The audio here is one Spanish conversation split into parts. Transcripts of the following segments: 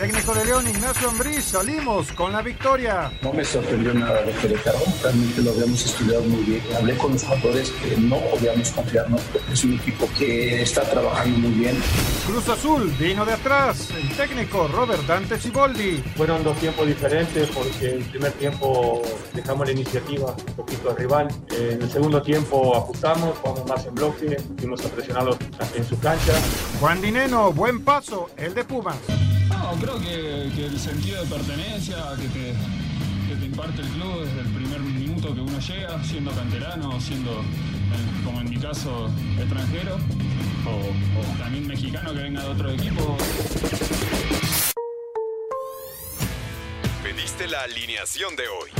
técnico de León, Ignacio Ambriz, salimos con la victoria. No me sorprendió nada lo que dejaron, realmente lo habíamos estudiado muy bien. Hablé con los jugadores que no podíamos confiarnos, porque es un equipo que está trabajando muy bien. Cruz Azul vino de atrás, el técnico Robert Dante Ciboldi. Fueron dos tiempos diferentes porque en el primer tiempo dejamos la iniciativa un poquito al rival. En el segundo tiempo ajustamos, jugamos más en bloque, fuimos a presionarlos en su cancha. Juan Dineno, buen paso, el de Pumas. Creo que, que el sentido de pertenencia que te, que te imparte el club desde el primer minuto que uno llega, siendo canterano, siendo, como en mi caso, extranjero, o, o también mexicano que venga de otro equipo. Pediste la alineación de hoy.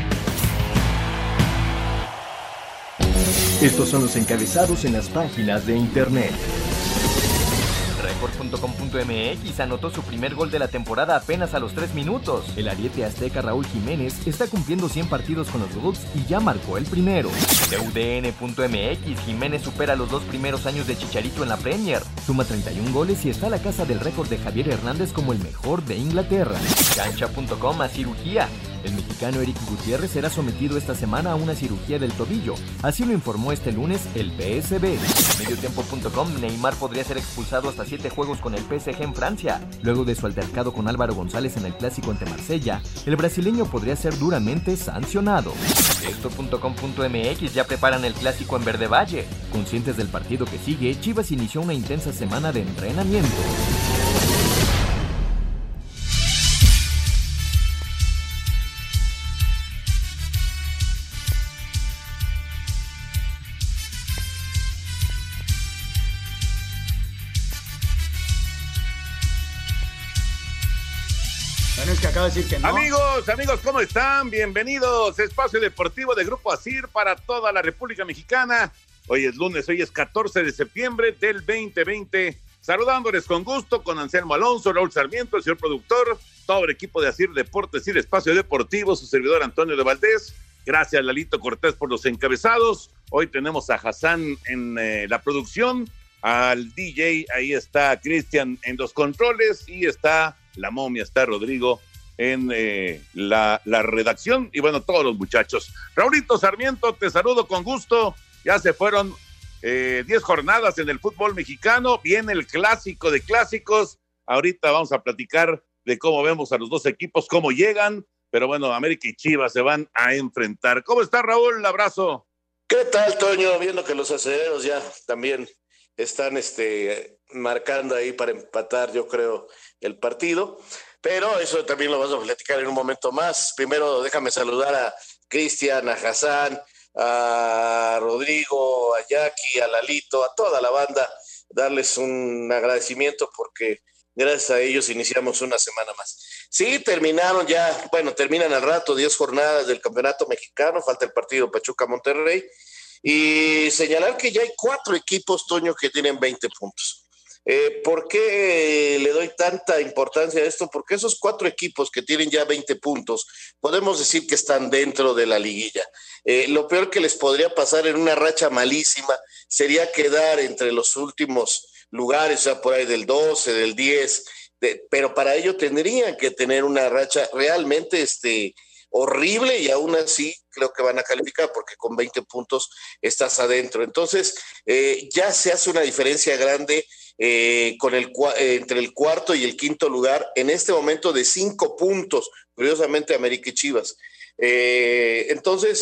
Estos son los encabezados en las páginas de internet. Record.com.mx anotó su primer gol de la temporada apenas a los 3 minutos. El ariete azteca Raúl Jiménez está cumpliendo 100 partidos con los Bulls y ya marcó el primero. UDN.mx Jiménez supera los dos primeros años de Chicharito en la Premier. Suma 31 goles y está a la casa del récord de Javier Hernández como el mejor de Inglaterra. Cancha.com a cirugía. El mexicano Eric Gutiérrez será sometido esta semana a una cirugía del tobillo. Así lo informó este lunes el PSB. Mediotiempo.com Neymar podría ser expulsado hasta 7 juegos con el PSG en Francia. Luego de su altercado con Álvaro González en el clásico ante Marsella, el brasileño podría ser duramente sancionado. Esto.com.mx ya preparan el clásico en Verde Valle. Conscientes del partido que sigue, Chivas inició una intensa semana de entrenamiento. Amigos, amigos, ¿cómo están? Bienvenidos. Espacio Deportivo de Grupo Asir para toda la República Mexicana. Hoy es lunes, hoy es 14 de septiembre del 2020. Saludándoles con gusto con Anselmo Alonso, Raúl Sarmiento, el señor productor, todo el equipo de Asir Deportes y Espacio Deportivo, su servidor Antonio de Valdés. Gracias, Lalito Cortés, por los encabezados. Hoy tenemos a Hassan en eh, la producción, al DJ, ahí está Cristian en los controles y está la momia, está Rodrigo en eh, la, redacción y bueno, todos los muchachos. Raulito Sarmiento, te saludo con gusto. Ya se fueron 10 eh, jornadas en el fútbol mexicano. Viene el clásico de clásicos. Ahorita vamos a platicar de cómo vemos a los dos equipos, cómo llegan. Pero bueno, América y Chivas se van a enfrentar. ¿Cómo está Raúl? Abrazo. ¿Qué tal, Toño? Viendo que los aceleros ya también están este, marcando ahí para empatar, yo creo, el partido. Pero eso también lo vamos a platicar en un momento más. Primero déjame saludar a Cristian, a Hassan, a Rodrigo, a Jackie, a Lalito, a toda la banda, darles un agradecimiento porque gracias a ellos iniciamos una semana más. Sí, terminaron ya, bueno, terminan al rato 10 jornadas del Campeonato Mexicano, falta el partido Pachuca-Monterrey, y señalar que ya hay cuatro equipos, Toño, que tienen 20 puntos. Eh, ¿Por qué le doy tanta importancia a esto? Porque esos cuatro equipos que tienen ya 20 puntos, podemos decir que están dentro de la liguilla. Eh, lo peor que les podría pasar en una racha malísima sería quedar entre los últimos lugares, sea, por ahí del 12, del 10, pero para ello tendrían que tener una racha realmente este, horrible y aún así creo que van a calificar porque con 20 puntos estás adentro. Entonces, eh, ya se hace una diferencia grande eh, con el, eh, entre el cuarto y el quinto lugar en este momento de cinco puntos, curiosamente América y Chivas. entonces,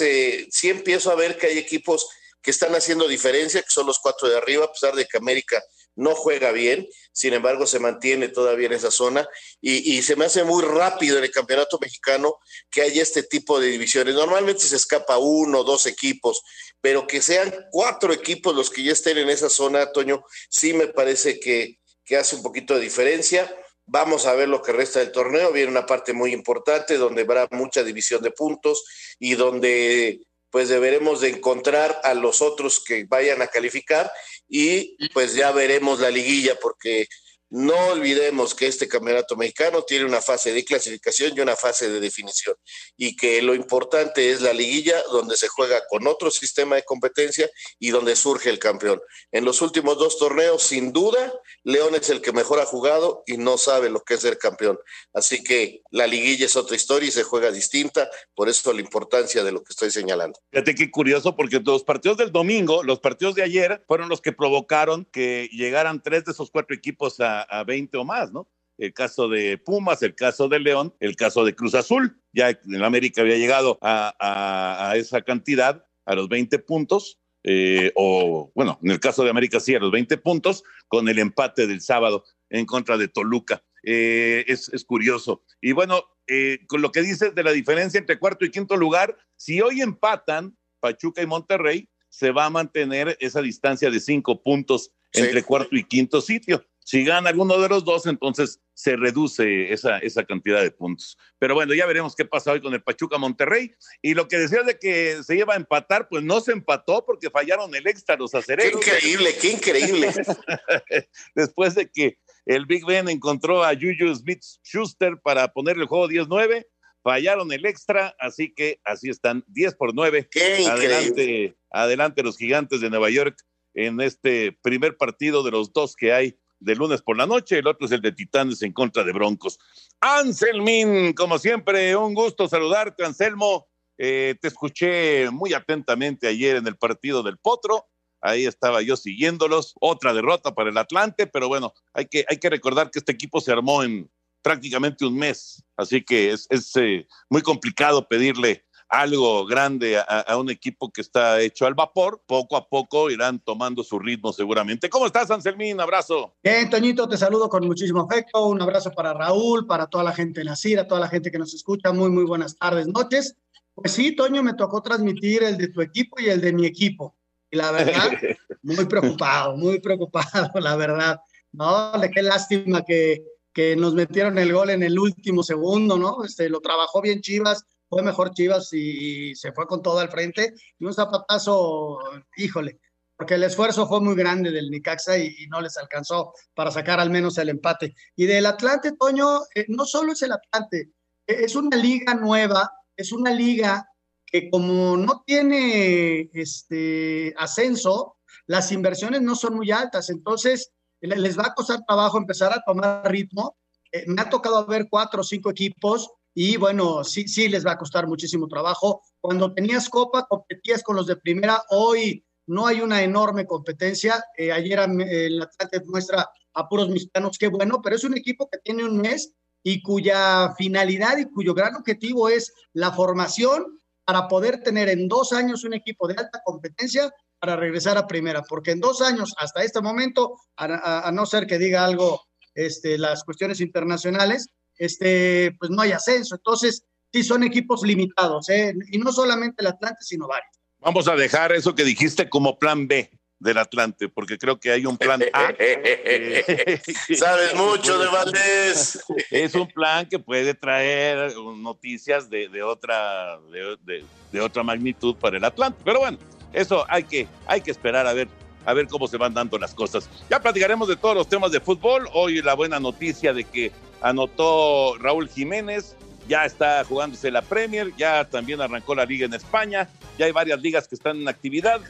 sí empiezo a ver que hay equipos que están haciendo diferencia, que son los cuatro de arriba, a pesar de que América no juega bien, sin embargo se mantiene todavía en esa zona y, se me hace muy rápido en el campeonato mexicano que haya este tipo de divisiones. Normalmente se escapa uno o dos equipos, pero que sean cuatro equipos los que ya estén en esa zona, Toño, sí me parece que, que hace un poquito de diferencia. Vamos a ver lo que resta del torneo. Viene una parte muy importante donde habrá mucha división de puntos y donde pues deberemos de encontrar a los otros que vayan a calificar y pues ya veremos la liguilla porque no olvidemos que este campeonato mexicano tiene una fase de clasificación y una fase de definición y que lo importante es la liguilla donde se juega con otro sistema de competencia y donde surge el campeón. En los últimos dos torneos, sin duda, León es el que mejor ha jugado y no sabe lo que es ser campeón. Así que la liguilla es otra historia y se juega distinta, por eso la importancia de lo que estoy señalando. Fíjate qué curioso, porque los partidos del domingo, los partidos de ayer, fueron los que provocaron que llegaran tres de esos cuatro equipos a a, 20 o más, ¿no? el caso de Pumas, el caso de León, el caso de Cruz Azul. Ya en América había llegado a, esa cantidad, a los 20 puntos, eh, o bueno, en el caso de América sí, a los 20 puntos, con el empate del sábado en contra de Toluca. Eh, es, curioso. Y bueno, eh, con lo que dices de la diferencia entre cuarto y quinto lugar, si hoy empatan Pachuca y Monterrey, se va a mantener esa distancia de cinco puntos entre cuarto y quinto sitio. Si gana alguno de los dos, entonces se reduce esa, esa cantidad de puntos. Pero bueno, ya veremos qué pasa hoy con el Pachuca Monterrey. Y lo que decías de que se iba a empatar, pues no se empató porque fallaron el extra los acereros. Qué increíble, qué increíble. Después de que el Big Ben encontró a Juju Smith Schuster para poner el juego 10-9, fallaron el extra, así que así están 10 por 9. Qué adelante, adelante los gigantes de Nueva York en este primer partido de los dos que hay de lunes por la noche, el otro es el de Titanes en contra de Broncos. Anselmín, como siempre, un gusto saludarte, Anselmo. Eh, te escuché muy atentamente ayer en el partido del Potro. Ahí estaba yo siguiéndolos. Otra derrota para el Atlante, pero bueno, hay que, hay que recordar que este equipo se armó en prácticamente un mes. Así que es, es eh, muy complicado pedirle algo grande a, un equipo que está hecho al vapor, poco a poco irán tomando su ritmo seguramente. ¿Cómo estás, Anselmín? Abrazo. Bien, Toñito, te saludo con muchísimo afecto. Un abrazo para Raúl, para toda la gente en la CIRA, toda la gente que nos escucha. Muy, muy buenas tardes, noches. Pues sí, Toño, me tocó transmitir el de tu equipo y el de mi equipo. Y la verdad, muy preocupado, muy preocupado, la verdad. No, de qué lástima que, que nos metieron el gol en el último segundo, ¿no? Este, lo trabajó bien Chivas, fue mejor Chivas y, se fue con todo al frente. Y un zapatazo, híjole, porque el esfuerzo fue muy grande del Nicaxa y, no les alcanzó para sacar al menos el empate. Y del Atlante, Toño, eh, no solo es el Atlante, e, es una liga nueva, es una liga que como no tiene este ascenso, las inversiones no son muy altas, entonces les va a costar trabajo empezar a tomar ritmo. Eh, me ha tocado ver cuatro o cinco equipos y bueno, sí, sí les va a costar muchísimo trabajo. Cuando tenías Copa, competías con los de primera, hoy no hay una enorme competencia. Eh, ayer el Atlante muestra a puros mexicanos, qué bueno, pero es un equipo que tiene un mes y cuya finalidad y cuyo gran objetivo es la formación para poder tener en dos años un equipo de alta competencia para regresar a primera, porque en dos años, hasta este momento, a, no ser que diga algo este, las cuestiones internacionales, este, pues no hay ascenso. Entonces, sí son equipos limitados, ¿eh? y no solamente el Atlante, sino varios. Vamos a dejar eso que dijiste como plan B del Atlante, porque creo que hay un plan A. Sabes mucho de Valdés. Es un plan que puede traer noticias de, de otra, de, de, otra magnitud para el Atlante. Pero bueno, eso hay que, hay que esperar a ver, a ver cómo se van dando las cosas. Ya platicaremos de todos los temas de fútbol. Hoy la buena noticia de que anotó Raúl Jiménez, ya está jugándose la Premier, ya también arrancó la liga en España, ya hay varias ligas que están en actividad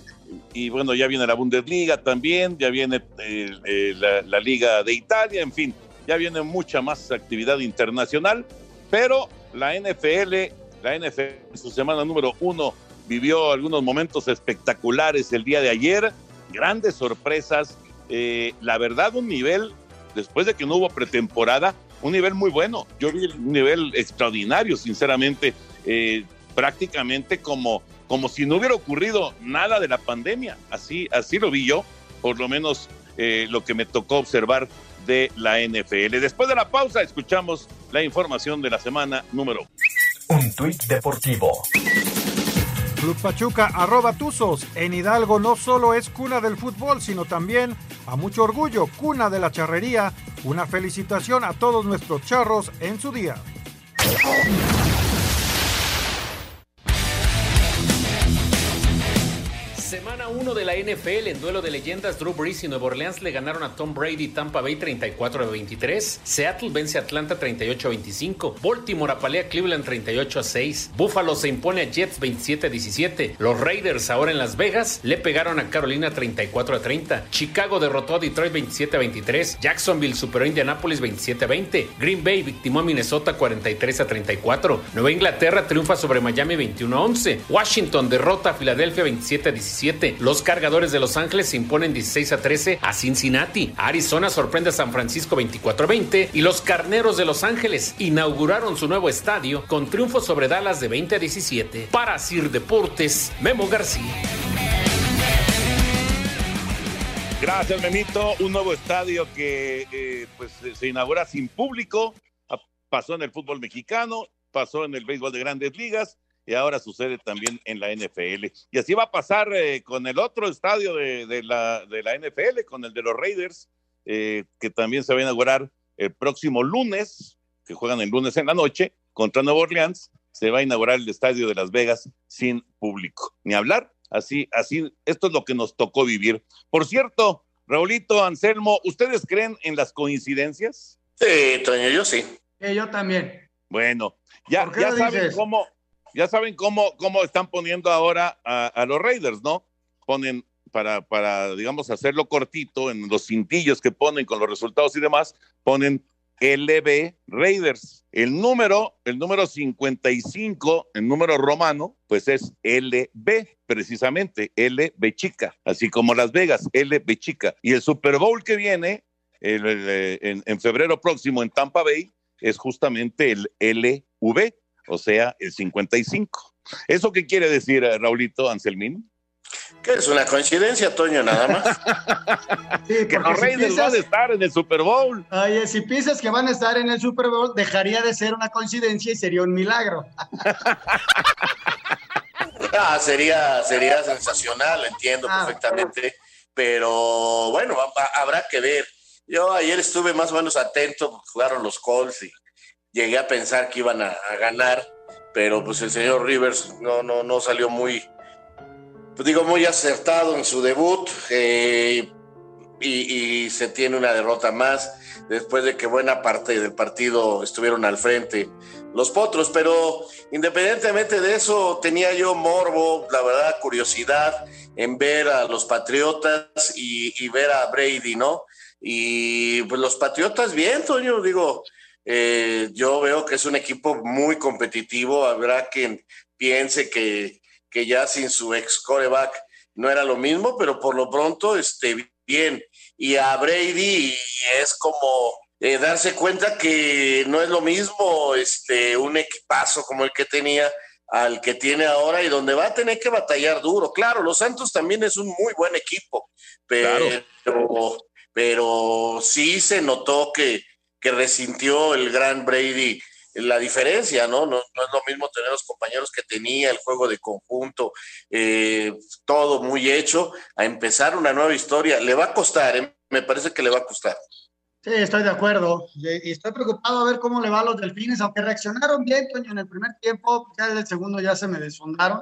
y bueno, ya viene la Bundesliga también, ya viene eh, eh, la, Liga de Italia, en fin, ya viene mucha más actividad internacional, pero la NFL, la NFL en su semana número uno vivió algunos momentos espectaculares el día de ayer, grandes sorpresas, eh, la verdad un nivel, después de que no hubo pretemporada, un nivel muy bueno. Yo vi un nivel extraordinario, sinceramente, eh, prácticamente como, como si no hubiera ocurrido nada de la pandemia. Así, así lo vi yo, por lo menos eh, lo que me tocó observar de la NFL. Después de la pausa, escuchamos la información de la semana número. Un tuit deportivo. Club Pachuca, arroba Tuzos. En Hidalgo no solo es cuna del fútbol, sino también, a mucho orgullo, cuna de la charrería Una felicitación a todos nuestros charros en su día. Semana 1 de la NFL en duelo de leyendas, Drew Brees y Nueva Orleans le ganaron a Tom Brady Tampa Bay 34 a 23, Seattle vence a Atlanta 38 a 25, Baltimore apalea a Cleveland 38 a 6, Buffalo se impone a Jets 27 a 17, los Raiders ahora en Las Vegas le pegaron a Carolina 34 a 30, Chicago derrotó a Detroit 27 a 23, Jacksonville superó a Indianapolis 27 a 20, Green Bay victimó a Minnesota 43 a 34, Nueva Inglaterra triunfa sobre Miami 21 a 11, Washington derrota a Filadelfia 27 a 17, los cargadores de Los Ángeles se imponen 16 a 13 a Cincinnati. Arizona sorprende a San Francisco 24 a 20 y los carneros de Los Ángeles inauguraron su nuevo estadio con triunfo sobre Dallas de 20 a 17. Para Sir Deportes, Memo García. Gracias, Memito. Un nuevo estadio que eh, pues, se inaugura sin público. Pasó en el fútbol mexicano, pasó en el béisbol de grandes ligas y ahora sucede también en la NFL. Y así va a pasar eh, con el otro estadio de, la, de la NFL, con el de los Raiders, eh, que también se va a inaugurar el próximo lunes, que juegan el lunes en la noche, contra Nueva Orleans, se va a inaugurar el estadio de Las Vegas sin público. Ni hablar, así, así, esto es lo que nos tocó vivir. Por cierto, Raulito, Anselmo, ¿ustedes creen en las coincidencias? Sí, Toño, yo sí. yo también. Bueno, ya, ya saben cómo, ya saben cómo, cómo están poniendo ahora a, los Raiders, ¿no? Ponen para, para, digamos, hacerlo cortito en los cintillos que ponen con los resultados y demás, ponen LB Raiders. El número, el número 55, el número romano, pues es LB, precisamente, LB chica, así como Las Vegas, LB chica. Y el Super Bowl que viene en, en febrero próximo en Tampa Bay es justamente el LV, o sea, el 55. ¿Eso qué quiere decir, eh, Raulito Anselmín? Que es una coincidencia, Toño, nada más. que los Raiders van a estar en el Super Bowl. Oye, si piensas que van a estar en el Super Bowl, dejaría de ser una coincidencia y sería un milagro. ah, sería, sería sensacional, entiendo ah, perfectamente. Pero bueno, habrá que ver. Yo ayer estuve más o menos atento, jugaron los Colts y llegué a pensar que iban a, ganar, pero pues el señor Rivers no, no, no salió muy, pues digo, muy acertado en su debut eh, y, se tiene una derrota más después de que buena parte del partido estuvieron al frente los potros, pero independientemente de eso tenía yo morbo, la verdad, curiosidad en ver a los Patriotas y, y ver a Brady, ¿no? Y pues los Patriotas bien, Toño, digo, eh, yo veo que es un equipo muy competitivo. Habrá quien piense que, que ya sin su ex coreback no era lo mismo, pero por lo pronto, este, bien. Y a Brady es como eh, darse cuenta que no es lo mismo este, un equipazo como el que tenía al que tiene ahora y donde va a tener que batallar duro. Claro, los Santos también es un muy buen equipo, pero, pero sí se notó que, que resintió el gran Brady la diferencia, ¿no? ¿no? es lo mismo tener los compañeros que tenía, el juego de conjunto, eh, todo muy hecho, a empezar una nueva historia. Le va a costar, ¿eh? me parece que le va a costar. Sí, estoy de acuerdo. Y estoy preocupado a ver cómo le va a los delfines, aunque reaccionaron bien, Toño, en el primer tiempo, ya en el segundo ya se me desfondaron.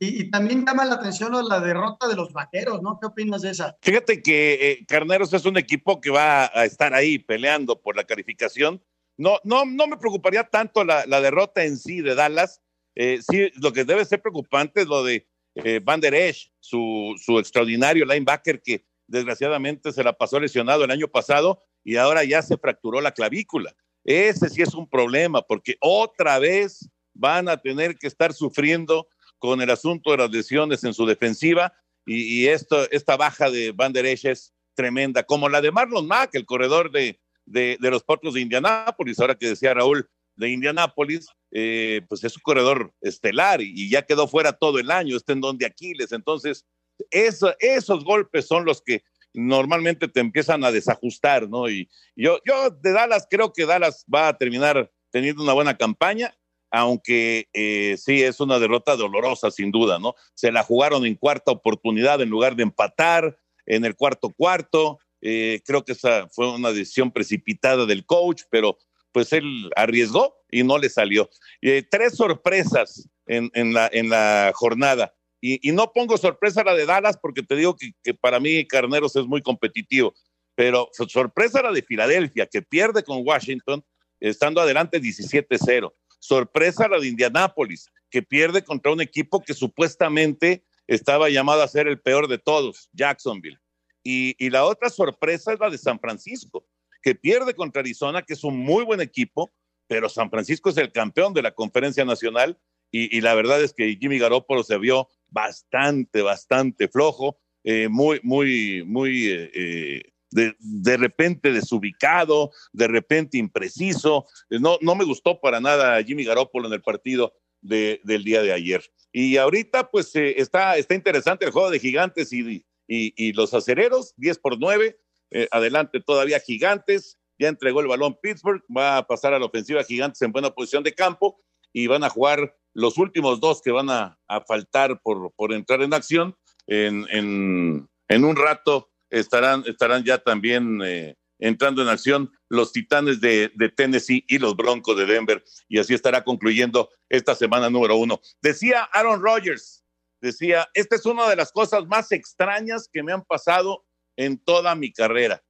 Y, también llama la atención la derrota de los vaqueros, ¿no? ¿Qué opinas de esa? Fíjate que eh, Carneros es un equipo que va a estar ahí peleando por la calificación. No, no, no me preocuparía tanto la, derrota en sí de Dallas. Eh, sí, lo que debe ser preocupante es lo de eh, Van Der Esch, su, su extraordinario linebacker que desgraciadamente se la pasó lesionado el año pasado y ahora ya se fracturó la clavícula. Ese sí es un problema porque otra vez van a tener que estar sufriendo con el asunto de las lesiones en su defensiva y, esto, esta baja de Van Der Esch es tremenda, como la de Marlon Mack, el corredor de, de, los Potros de Indianápolis, ahora que decía Raúl de Indianápolis, eh, pues es un corredor estelar y, ya quedó fuera todo el año, está en donde Aquiles, entonces eso, esos golpes son los que normalmente te empiezan a desajustar, ¿no? Y yo, yo de Dallas creo que Dallas va a terminar teniendo una buena campaña aunque eh, sí es una derrota dolorosa, sin duda, ¿no? Se la jugaron en cuarta oportunidad en lugar de empatar en el cuarto cuarto. Eh, creo que esa fue una decisión precipitada del coach, pero pues él arriesgó y no le salió. Eh, tres sorpresas en, la, en la jornada. Y, no pongo sorpresa la de Dallas porque te digo que, que, para mí Carneros es muy competitivo, pero sorpresa la de Filadelfia, que pierde con Washington estando adelante 17-0. Sorpresa la de Indianápolis, que pierde contra un equipo que supuestamente estaba llamado a ser el peor de todos, Jacksonville. Y, la otra sorpresa es la de San Francisco, que pierde contra Arizona, que es un muy buen equipo, pero San Francisco es el campeón de la conferencia nacional y, la verdad es que Jimmy Garoppolo se vio bastante, bastante flojo, eh, muy, muy, muy eh, eh, de, de, repente desubicado, de repente impreciso. No, no me gustó para nada Jimmy Garoppolo en el partido de, del día de ayer. Y ahorita, pues está, está interesante el juego de gigantes y, y, los acereros, 10 por 9. adelante todavía gigantes. Ya entregó el balón Pittsburgh, va a pasar a la ofensiva gigantes en buena posición de campo y van a jugar los últimos dos que van a, faltar por, por, entrar en acción, en, en, un rato estarán, estarán ya también eh, entrando en acción los Titanes de, Tennessee y los Broncos de Denver. Y así estará concluyendo esta semana número uno. Decía Aaron Rodgers, decía, esta es una de las cosas más extrañas que me han pasado en toda mi carrera.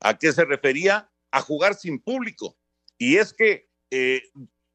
¿A qué se refería? A jugar sin público. Y es que eh,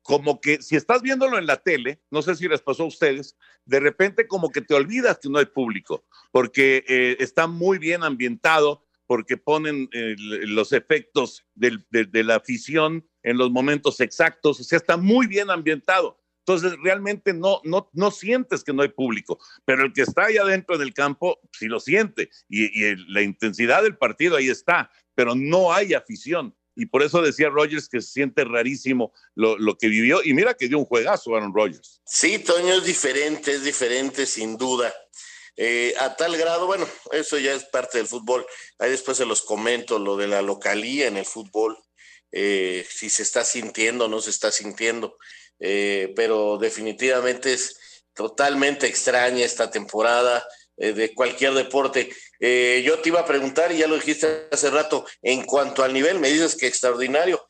como que si estás viéndolo en la tele, no sé si les pasó a ustedes, de repente como que te olvidas que no hay público, porque eh, está muy bien ambientado, porque ponen eh, los efectos de, la afición en los momentos exactos, o sea, está muy bien ambientado. Entonces, realmente no, no, no sientes que no hay público, pero el que está ahí adentro del campo sí lo siente y, y la intensidad del partido ahí está, pero no hay afición y por eso decía Rogers que se siente rarísimo lo, que vivió. Y mira que dio un juegazo Aaron Rodgers. Sí, Toño, es diferente, es diferente sin duda. Eh, a tal grado, bueno, eso ya es parte del fútbol. Ahí después se los comento lo de la localía en el fútbol, eh, si se está sintiendo o no se está sintiendo. Eh, pero definitivamente es totalmente extraña esta temporada de cualquier deporte. Eh, yo te iba a preguntar, y ya lo dijiste hace rato, en cuanto al nivel, me dices que extraordinario.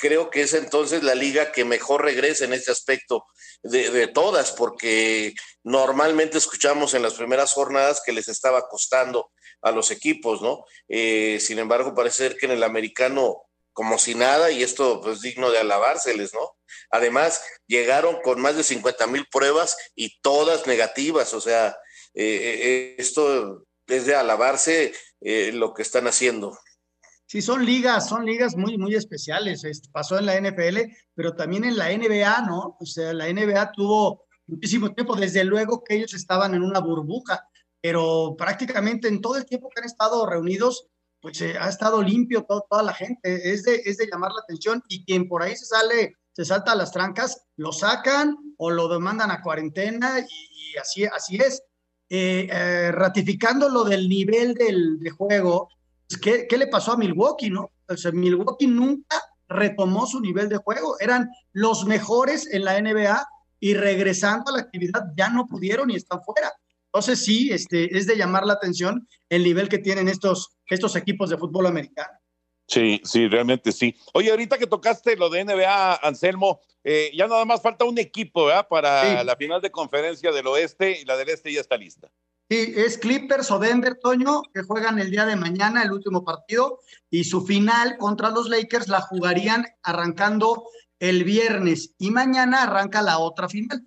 creo que es entonces la liga que mejor regresa en este aspecto de, todas, porque normalmente escuchamos en las primeras jornadas que les estaba costando a los equipos, ¿no? Eh, sin embargo, parece ser que en el americano como si nada, y esto es pues, digno de alabárseles, ¿no? Además, llegaron con más de 50 mil pruebas y todas negativas, o sea, eh, esto es de alabarse eh, lo que están haciendo. Sí, son ligas, son ligas muy, muy especiales. Pasó en la NFL, pero también en la NBA, ¿no? O sea, la NBA tuvo muchísimo tiempo, desde luego que ellos estaban en una burbuja, pero prácticamente en todo el tiempo que han estado reunidos, pues eh, ha estado limpio toda la gente. Es de, es de llamar la atención y quien por ahí se sale, se salta a las trancas, lo sacan o lo demandan a cuarentena y, y así, así es. Eh, eh, ratificando lo del nivel del, de juego, pues, ¿qué, ¿qué, le pasó a Milwaukee, no? O sea, Milwaukee nunca retomó su nivel de juego, eran los mejores en la NBA y regresando a la actividad ya no pudieron y están fuera. Entonces sí, este, es de llamar la atención el nivel que tienen estos, estos equipos de fútbol americano. Sí, sí, realmente sí. Oye, ahorita que tocaste lo de NBA, Anselmo, eh, ya nada más falta un equipo, ¿verdad? Para la final de conferencia del oeste y la del este ya está lista. Sí, es Clippers o Denver, Toño, que juegan el día de mañana, el último partido, y su final contra los Lakers la jugarían arrancando el viernes y mañana arranca la otra final.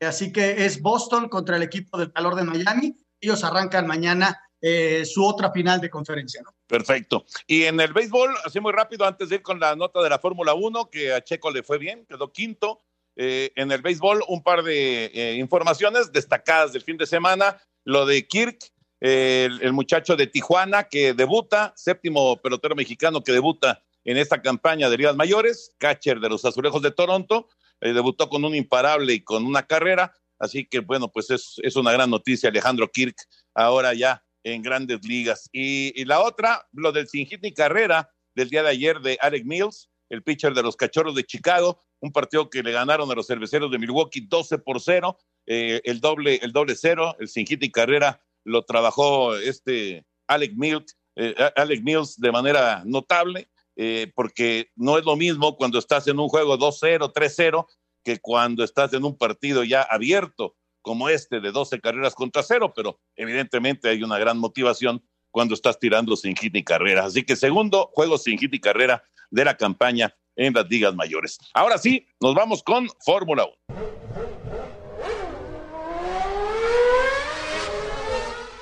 Así que es Boston contra el equipo del calor de Miami. Ellos arrancan mañana eh, su otra final de conferencia. ¿no? Perfecto. Y en el béisbol, así muy rápido, antes de ir con la nota de la Fórmula 1, que a Checo le fue bien, quedó quinto. Eh, en el béisbol, un par de eh, informaciones destacadas del fin de semana. Lo de Kirk, el, muchacho de Tijuana que debuta, séptimo pelotero mexicano que debuta en esta campaña de Ligas Mayores, catcher de los Azulejos de Toronto, debutó con un imparable y con una carrera. Así que, bueno, pues es, es una gran noticia, Alejandro Kirk, ahora ya en grandes ligas. Y, la otra, lo del sin hit ni carrera del día de ayer de Alec Mills, el pitcher de los Cachorros de Chicago, un partido que le ganaron a los cerveceros de Milwaukee 12 por 0, eh, el, doble, el doble cero, el sin hit ni carrera lo trabajó este Alec Mills eh, Alex Mills de manera notable, eh, porque no es lo mismo cuando estás en un juego 2-0, 3-0, que cuando estás en un partido ya abierto como este de 12 carreras contra cero, pero evidentemente hay una gran motivación cuando estás tirando sin hit ni carrera. Así que segundo juego sin hit ni carrera de la campaña en las ligas mayores. Ahora sí, nos vamos con Fórmula 1.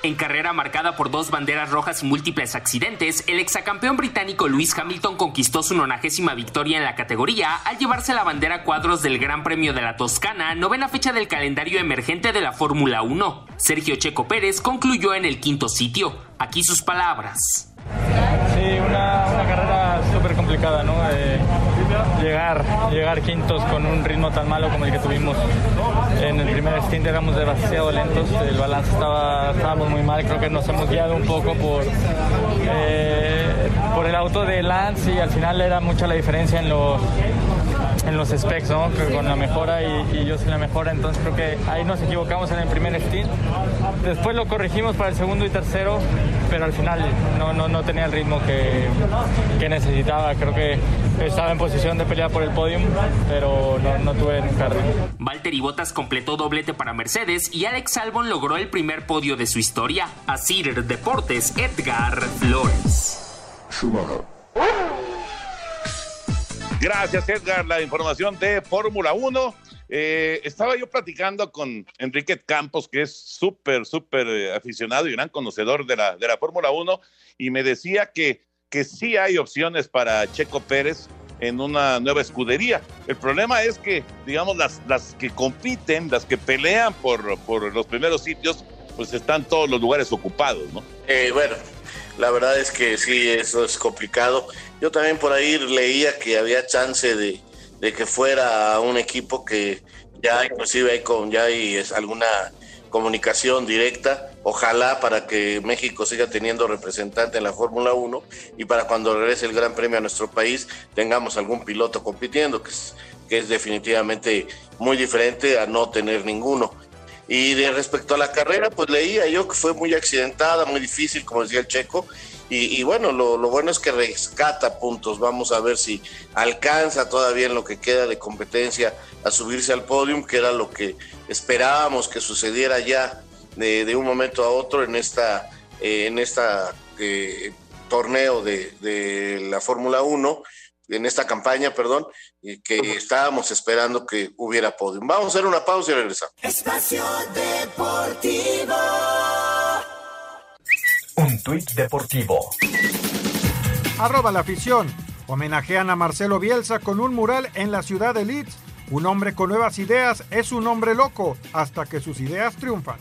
En carrera marcada por dos banderas rojas y múltiples accidentes, el exacampeón británico Lewis Hamilton conquistó su nonagésima victoria en la categoría al llevarse la bandera cuadros del Gran Premio de la Toscana, novena fecha del calendario emergente de la Fórmula 1. Sergio Checo Pérez concluyó en el quinto sitio. Aquí sus palabras. Sí, una, carrera súper complicada, ¿no? Eh, llegar, llegar quintos con un ritmo tan malo como el que tuvimos en el primer stint, éramos demasiado lentos, el balance estaba, estábamos muy mal, creo que nos hemos guiado un poco por, eh, por el auto de Lance y al final era mucha la diferencia en los en los specs, ¿no? con la mejora y, yo sin la mejora, entonces creo que ahí nos equivocamos en el primer stint. Después lo corregimos para el segundo y tercero, pero al final no, no, no tenía el ritmo que, que, necesitaba. Creo que estaba en posición de pelear por el podium, pero no, no tuve nunca ritmo. Valtteri Bottas completó doblete para Mercedes y Alex Albon logró el primer podio de su historia. A Cider Deportes, Edgar Flores. Gracias, Edgar. La información de Fórmula 1. Eh, estaba yo platicando con Enrique Campos, que es súper, súper eh, aficionado y gran conocedor de la, de la Fórmula 1, y me decía que, que sí hay opciones para Checo Pérez en una nueva escudería. El problema es que, digamos, las, las que compiten, las que pelean por, por los primeros sitios, pues están todos los lugares ocupados, ¿no? Eh, bueno, la verdad es que sí, eso es complicado. Yo también por ahí leía que había chance de, que fuera un equipo que ya inclusive hay con ya hay alguna comunicación directa, ojalá para que México siga teniendo representante en la Fórmula 1 y para cuando regrese el Gran Premio a nuestro país tengamos algún piloto compitiendo, que es, que es definitivamente muy diferente a no tener ninguno. Y de respecto a la carrera, pues leía yo que fue muy accidentada, muy difícil, como decía el checo, y, bueno, lo, bueno es que rescata puntos. Vamos a ver si alcanza todavía en lo que queda de competencia a subirse al podium, que era lo que esperábamos que sucediera ya de, un momento a otro en esta, eh, en esta eh, torneo de, la Fórmula 1 en esta campaña, perdón, que estábamos esperando que hubiera podium. Vamos a hacer una pausa y regresamos. Espacio Deportivo. Un tuit deportivo. Arroba la afición. Homenajean a Marcelo Bielsa con un mural en la ciudad de Leeds. Un hombre con nuevas ideas es un hombre loco hasta que sus ideas triunfan.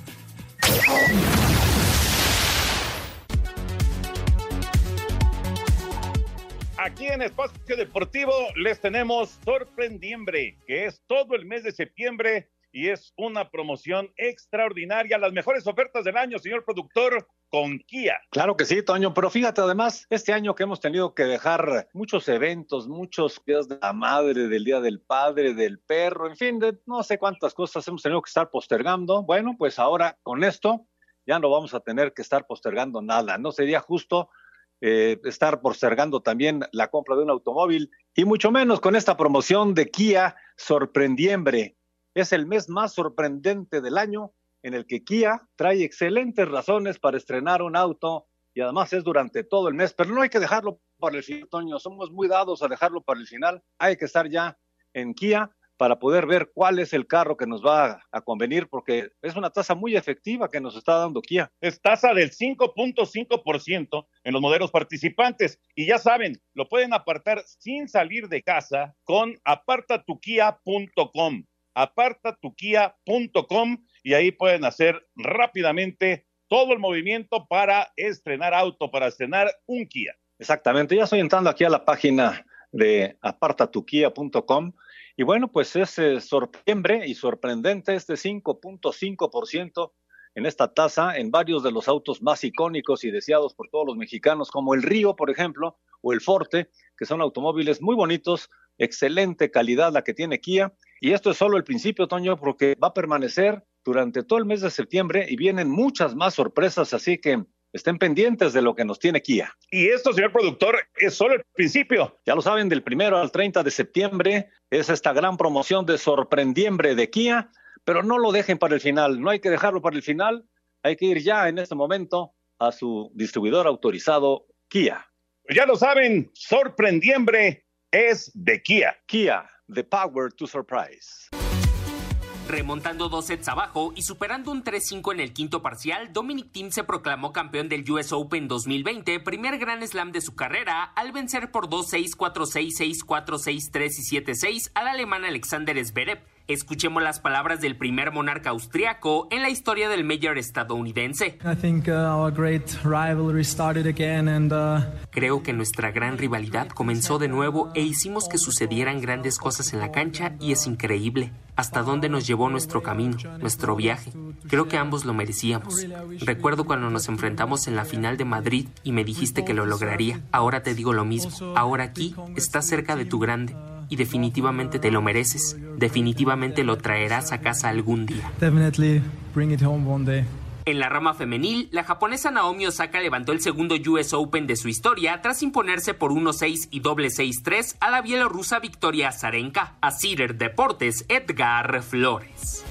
Aquí en Espacio Deportivo les tenemos Sorprendiembre, que es todo el mes de septiembre y es una promoción extraordinaria. Las mejores ofertas del año, señor productor, con Kia. Claro que sí, Toño, pero fíjate además, este año que hemos tenido que dejar muchos eventos, muchos días de la madre, del día del padre, del perro, en fin, de no sé cuántas cosas hemos tenido que estar postergando. Bueno, pues ahora con esto ya no vamos a tener que estar postergando nada. No sería justo eh, estar postergando también la compra de un automóvil y mucho menos con esta promoción de Kia Sorprendiembre. Es el mes más sorprendente del año en el que Kia trae excelentes razones para estrenar un auto y además es durante todo el mes, pero no hay que dejarlo para el final, Toño, somos muy dados a dejarlo para el final, hay que estar ya en Kia para poder ver cuál es el carro que nos va a convenir, porque es una tasa muy efectiva que nos está dando Kia. Es tasa del 5.5% en los modelos participantes. Y ya saben, lo pueden apartar sin salir de casa con apartatukia.com apartatukia.com y ahí pueden hacer rápidamente todo el movimiento para estrenar auto, para estrenar un Kia. Exactamente, ya estoy entrando aquí a la página de apartatukia.com y bueno, pues es eh, sorprendente y sorprendente este 5.5% en esta tasa en varios de los autos más icónicos y deseados por todos los mexicanos, como el Río, por ejemplo, o el Forte, que son automóviles muy bonitos, excelente calidad la que tiene Kia. Y esto es solo el principio, Toño, porque va a permanecer durante todo el mes de septiembre y vienen muchas más sorpresas, así que estén pendientes de lo que nos tiene Kia. Y esto, señor productor, es solo el principio. Ya lo saben, del primero al 30 de septiembre es esta gran promoción de sorprendiembre de Kia, pero no lo dejen para el final, no hay que dejarlo para el final, hay que ir ya en este momento a su distribuidor autorizado Kia. Ya lo saben, sorprendiembre es de Kia. Kia, the power to surprise. Remontando dos sets abajo y superando un 3-5 en el quinto parcial, Dominic Thiem se proclamó campeón del US Open 2020, primer Grand Slam de su carrera, al vencer por 2-6, 4-6, 6-4, 6-3 y 7-6 al alemán Alexander Zverev. Escuchemos las palabras del primer monarca austriaco en la historia del Major estadounidense. Creo que nuestra gran rivalidad comenzó de nuevo e hicimos que sucedieran grandes cosas en la cancha y es increíble. Hasta dónde nos llevó nuestro camino, nuestro viaje. Creo que ambos lo merecíamos. Recuerdo cuando nos enfrentamos en la final de Madrid y me dijiste que lo lograría. Ahora te digo lo mismo. Ahora aquí estás cerca de tu grande y definitivamente te lo mereces. Definitivamente lo traerás a casa algún día. En la rama femenil, la japonesa Naomi Osaka levantó el segundo US Open de su historia tras imponerse por 1-6 y doble 6-3 a la bielorrusa Victoria Azarenka. A Cider Deportes, Edgar Flores.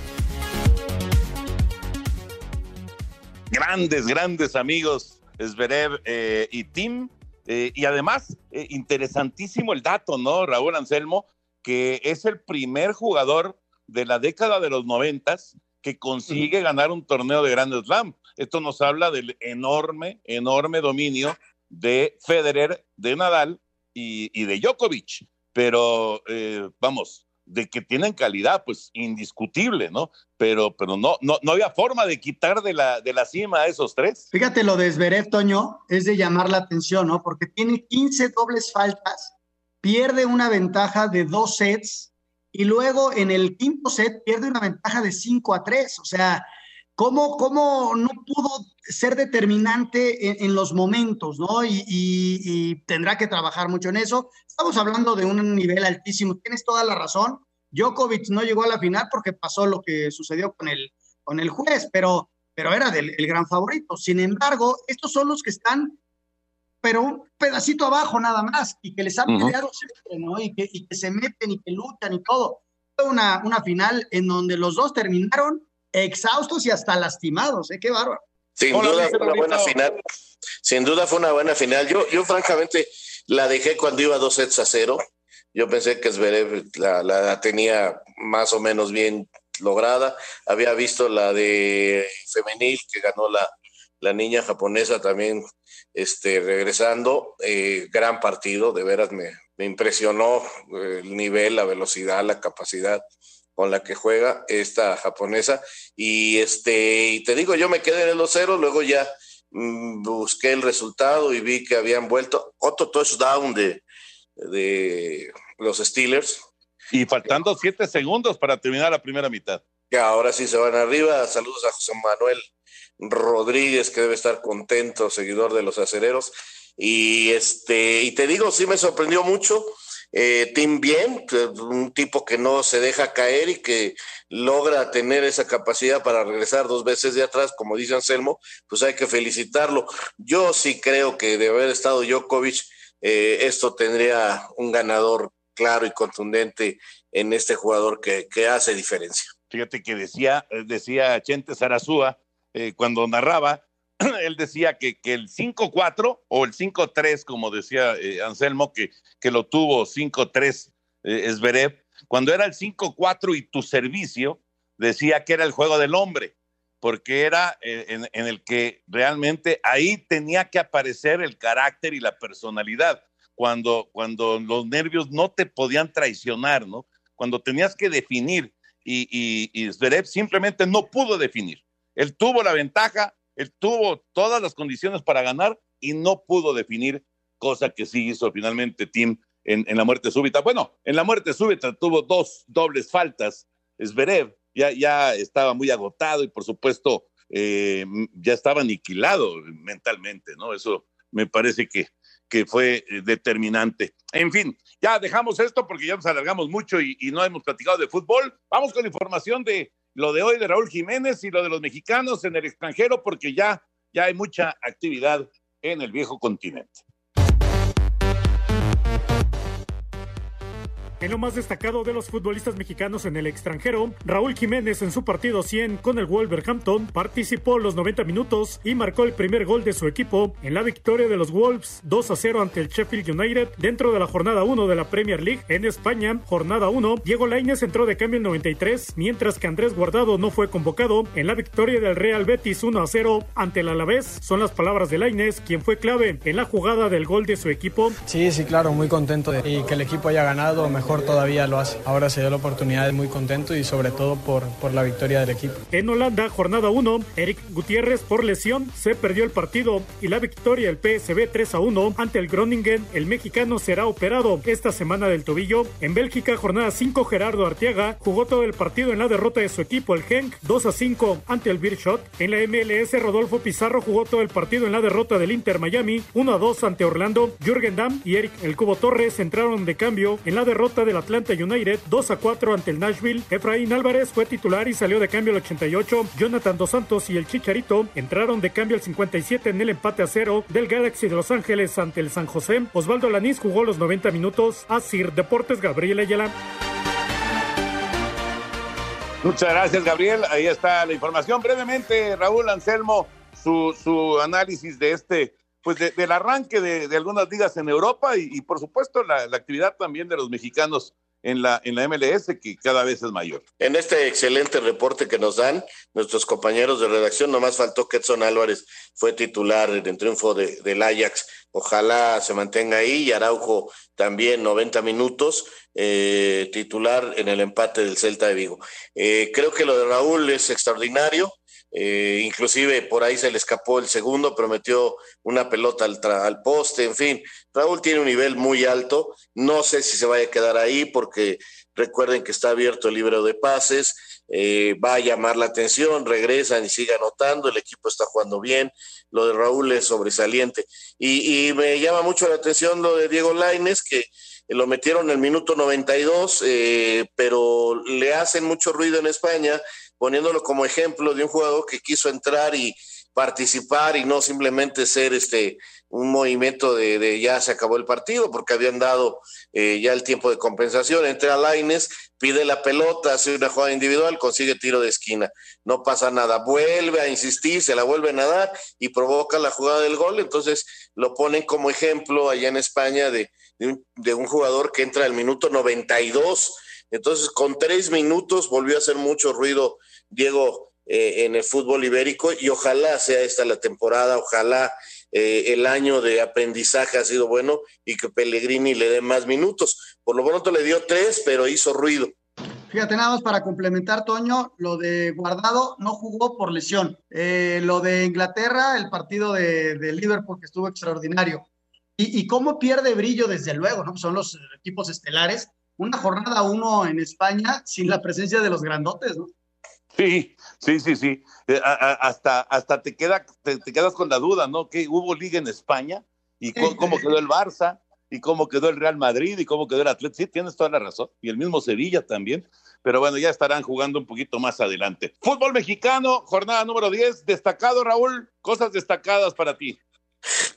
Grandes, grandes amigos, Zverev eh, y Tim eh, y además, eh, interesantísimo el dato, ¿no, Raúl Anselmo? Que es el primer jugador de la década de los noventas que consigue ganar un torneo de Grand Slam. Esto nos habla del enorme, enorme dominio de Federer, de Nadal y, de Djokovic. Pero, eh, vamos, de que tienen calidad, pues indiscutible, ¿no? Pero, pero no, no, no había forma de quitar de la, de la cima a esos tres. Fíjate, lo de Zverev, Toño, es de llamar la atención, ¿no? Porque tiene 15 dobles faltas, pierde una ventaja de dos sets y luego en el quinto set pierde una ventaja de 5 a 3. O sea, ¿cómo, cómo no pudo ser determinante en, los momentos, ¿no? Y, y, tendrá que trabajar mucho en eso. Estamos hablando de un nivel altísimo. Tienes toda la razón. Djokovic no llegó a la final porque pasó lo que sucedió con el, con el juez, pero, pero era del, el gran favorito. Sin embargo, estos son los que están, pero un pedacito abajo nada más, y que les han peleado siempre, ¿no? Y que, y que se meten y que luchan y todo. Fue una, una final en donde los dos terminaron exhaustos y hasta lastimados, ¿eh? Qué bárbaro. Sin duda fue una buena final. Sin duda fue una buena final. Yo, yo francamente la dejé cuando iba dos sets a cero. Yo pensé que Zverev la, la tenía más o menos bien lograda. Había visto la de femenil que ganó la, la niña japonesa también este, regresando. Eh, gran partido, de veras me, me impresionó eh, el nivel, la velocidad, la capacidad con la que juega esta japonesa. Y este, y te digo, yo me quedé en el 2-0, luego ya mm, busqué el resultado y vi que habían vuelto otro touchdown de, de los Steelers. Y faltando siete segundos para terminar la primera mitad. Que ahora sí se van arriba. Saludos a José Manuel Rodríguez, que debe estar contento, seguidor de los acereros. Y este, y te digo, sí me sorprendió mucho eh, Tim Bien, un tipo que no se deja caer y que logra tener esa capacidad para regresar dos veces de atrás, como dice Anselmo, pues hay que felicitarlo. Yo sí creo que de haber estado Djokovic, eh, esto tendría un ganador claro y contundente en este jugador que, hace diferencia. Fíjate que decía, decía Chente Sarazúa eh, cuando narraba, él decía que, que el 5-4 o el 5-3, como decía eh, Anselmo, que, que lo tuvo 5-3 eh, Esberev, cuando era el 5-4 y tu servicio, decía que era el juego del hombre, porque era eh, en, en, el que realmente ahí tenía que aparecer el carácter y la personalidad, cuando, cuando los nervios no te podían traicionar, ¿no? Cuando tenías que definir y, y, y Zverev simplemente no pudo definir. Él tuvo la ventaja, él tuvo todas las condiciones para ganar y no pudo definir, cosa que sí hizo finalmente Tim en, en la muerte súbita. Bueno, en la muerte súbita tuvo dos dobles faltas. Zverev ya, ya estaba muy agotado y por supuesto eh, ya estaba aniquilado mentalmente, ¿no? Eso me parece que, que fue eh, determinante. En fin, ya dejamos esto porque ya nos alargamos mucho y, y no hemos platicado de fútbol. Vamos con información de lo de hoy de Raúl Jiménez y lo de los mexicanos en el extranjero, porque ya ya hay mucha actividad en el viejo continente. En lo más destacado de los futbolistas mexicanos en el extranjero, Raúl Jiménez en su partido 100 con el Wolverhampton participó los 90 minutos y marcó el primer gol de su equipo en la victoria de los Wolves 2 a 0 ante el Sheffield United dentro de la jornada 1 de la Premier League en España. Jornada 1, Diego Lainez entró de cambio en 93, mientras que Andrés Guardado no fue convocado en la victoria del Real Betis 1 a 0 ante el Alavés. Son las palabras de Lainez, quien fue clave en la jugada del gol de su equipo. Sí, sí, claro, muy contento y que el equipo haya ganado mejor todavía lo hace. Ahora se dio la oportunidad, muy contento y sobre todo por, por la victoria del equipo. En Holanda, jornada 1, Eric Gutiérrez por lesión se perdió el partido y la victoria del PSV 3 a 1 ante el Groningen. El mexicano será operado esta semana del tobillo. En Bélgica, jornada 5, Gerardo Arteaga jugó todo el partido en la derrota de su equipo, el Genk, 2 a 5 ante el Beershot. En la MLS, Rodolfo Pizarro jugó todo el partido en la derrota del Inter Miami, 1 a 2 ante Orlando. Jürgen Damm y Eric El Cubo Torres entraron de cambio en la derrota del Atlanta United 2 a 4 ante el Nashville. Efraín Álvarez fue titular y salió de cambio al 88. Jonathan Dos Santos y el Chicharito entraron de cambio al 57 en el empate a cero del Galaxy de Los Ángeles ante el San José. Osvaldo Lanís jugó los 90 minutos. a Sir Deportes Gabriel Ayala. Muchas gracias, Gabriel. Ahí está la información. Brevemente, Raúl Anselmo, su, su análisis de este pues del arranque de, algunas ligas en Europa y, por supuesto la, actividad también de los mexicanos en la, en la MLS que cada vez es mayor. En este excelente reporte que nos dan nuestros compañeros de redacción, nomás faltó que Edson Álvarez fue titular en el triunfo del Ajax. Ojalá se mantenga ahí y Araujo también 90 minutos eh, titular en el empate del Celta de Vigo. Eh, creo que lo de Raúl es extraordinario. Eh, inclusive por ahí se le escapó el segundo, pero metió una pelota al, al, poste, en fin. Raúl tiene un nivel muy alto, no sé si se vaya a quedar ahí porque recuerden que está abierto el libro de pases, eh, va a llamar la atención, regresan y sigue anotando, el equipo está jugando bien, lo de Raúl es sobresaliente. Y, me llama mucho la atención lo de Diego Laines, que lo metieron en el minuto 92, eh, pero le hacen mucho ruido en España poniéndolo como ejemplo de un jugador que quiso entrar y participar y no simplemente ser este un movimiento de, ya se acabó el partido porque habían dado eh, ya el tiempo de compensación. Entra Laines, pide la pelota, hace una jugada individual, consigue tiro de esquina. No pasa nada. Vuelve a insistir, se la vuelve a dar y provoca la jugada del gol. Entonces lo ponen como ejemplo allá en España de, de, un, de un jugador que entra al minuto 92 entonces, con tres minutos volvió a hacer mucho ruido Diego eh, en el fútbol ibérico y ojalá sea esta la temporada, ojalá eh, el año de aprendizaje ha sido bueno y que Pellegrini le dé más minutos. Por lo pronto le dio tres, pero hizo ruido. Fíjate, nada más para complementar, Toño, lo de Guardado no jugó por lesión. Eh, lo de Inglaterra, el partido de, Liverpool que estuvo extraordinario. Y, y, cómo pierde brillo, desde luego, ¿no? Son los equipos estelares una jornada uno en España sin la presencia de los grandotes, ¿no? Sí, sí, sí, sí. Eh, hasta, hasta te, queda, te, quedas con la duda, ¿no? Que hubo liga en España y cómo, quedó el Barça y cómo quedó el Real Madrid y cómo quedó el Atlético. Sí, tienes toda la razón. Y el mismo Sevilla también. Pero bueno, ya estarán jugando un poquito más adelante. Fútbol mexicano, jornada número 10. Destacado, Raúl. Cosas destacadas para ti.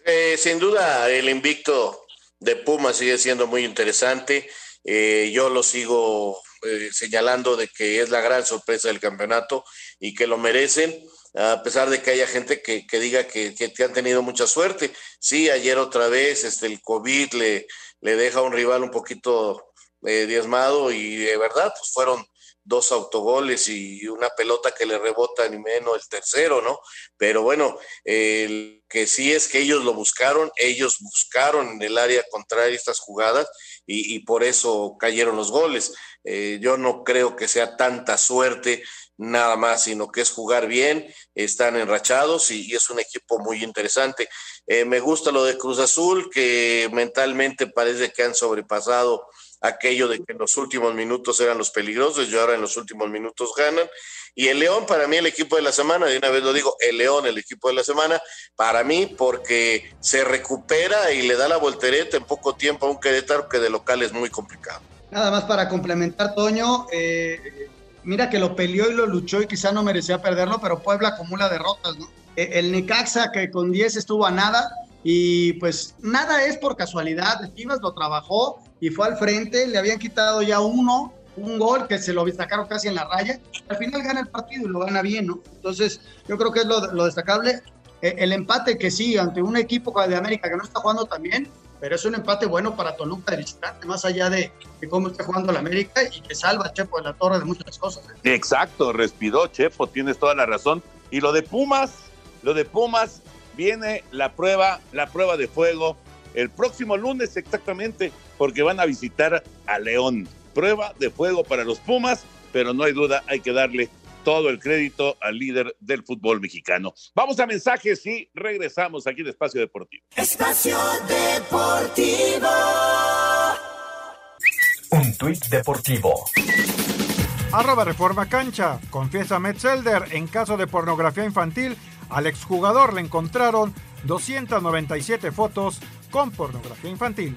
Eh, sin duda, el invicto de Puma sigue siendo muy interesante. Eh, yo lo sigo eh, señalando de que es la gran sorpresa del campeonato y que lo merecen, a pesar de que haya gente que, diga que, que, han tenido mucha suerte. Sí, ayer otra vez este, el COVID le, le deja a un rival un poquito eh, diezmado y de verdad pues fueron dos autogoles y una pelota que le rebota ni menos el tercero, ¿no? Pero bueno, el que sí es que ellos lo buscaron, ellos buscaron en el área contraria estas jugadas y, por eso cayeron los goles. Eh, yo no creo que sea tanta suerte nada más, sino que es jugar bien, están enrachados y, es un equipo muy interesante. Eh, me gusta lo de Cruz Azul, que mentalmente parece que han sobrepasado aquello de que en los últimos minutos eran los peligrosos y ahora en los últimos minutos ganan. Y el León, para mí, el equipo de la semana, de una vez lo digo, el León, el equipo de la semana, para mí, porque se recupera y le da la voltereta en poco tiempo a un Querétaro que de local es muy complicado. Nada más para complementar, Toño, eh, mira que lo peleó y lo luchó y quizá no merecía perderlo, pero Puebla acumula derrotas, ¿no? eh, el Necaxa que con 10 estuvo a nada y pues nada es por casualidad, Chivas lo trabajó y fue al frente, le habían quitado ya uno, un gol que se lo sacaron casi en la raya, al final gana el partido y lo gana bien, ¿no? Entonces yo creo que es lo, destacable, eh, el empate que sí, ante un equipo de América que no está jugando también, pero es un empate bueno para Toluca de visitante, más allá de, cómo está jugando el América y que salva a Chepo de la Torre de muchas cosas. ¿eh? Exacto, respiró Chepo, tienes toda la razón. Y lo de Pumas, lo de Pumas, viene la prueba, la prueba de fuego el próximo lunes exactamente, porque van a visitar a León. Prueba de fuego para los Pumas, pero no hay duda, hay que darle todo el crédito al líder del fútbol mexicano. Vamos a mensajes y regresamos aquí de Espacio Deportivo. Espacio Deportivo. Un tuit deportivo. Arroba Reforma Cancha. Confiesa Metzelder, en caso de pornografía infantil, al exjugador le encontraron 297 fotos con pornografía infantil.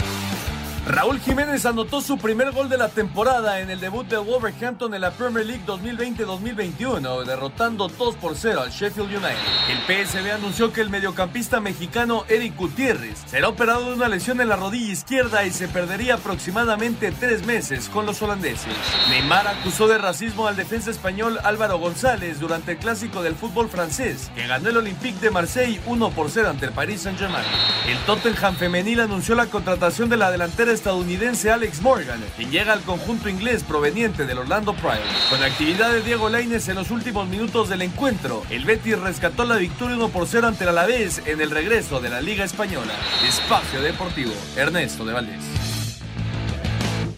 Raúl Jiménez anotó su primer gol de la temporada en el debut de Wolverhampton en la Premier League 2020-2021, derrotando 2 por 0 al Sheffield United. El PSV anunció que el mediocampista mexicano Eric Gutiérrez será operado de una lesión en la rodilla izquierda y se perdería aproximadamente tres meses con los holandeses. Neymar acusó de racismo al defensa español Álvaro González durante el clásico del fútbol francés, que ganó el Olympique de Marseille 1 por 0 ante el Paris Saint-Germain. El Tottenham femenil anunció la contratación de la delantera estadounidense Alex Morgan, quien llega al conjunto inglés proveniente del Orlando Pride. Con actividad de Diego Lainez en los últimos minutos del encuentro, el Betis rescató la victoria 1 por 0 ante el Alavés en el regreso de la Liga Española. Espacio Deportivo, Ernesto de Valdés.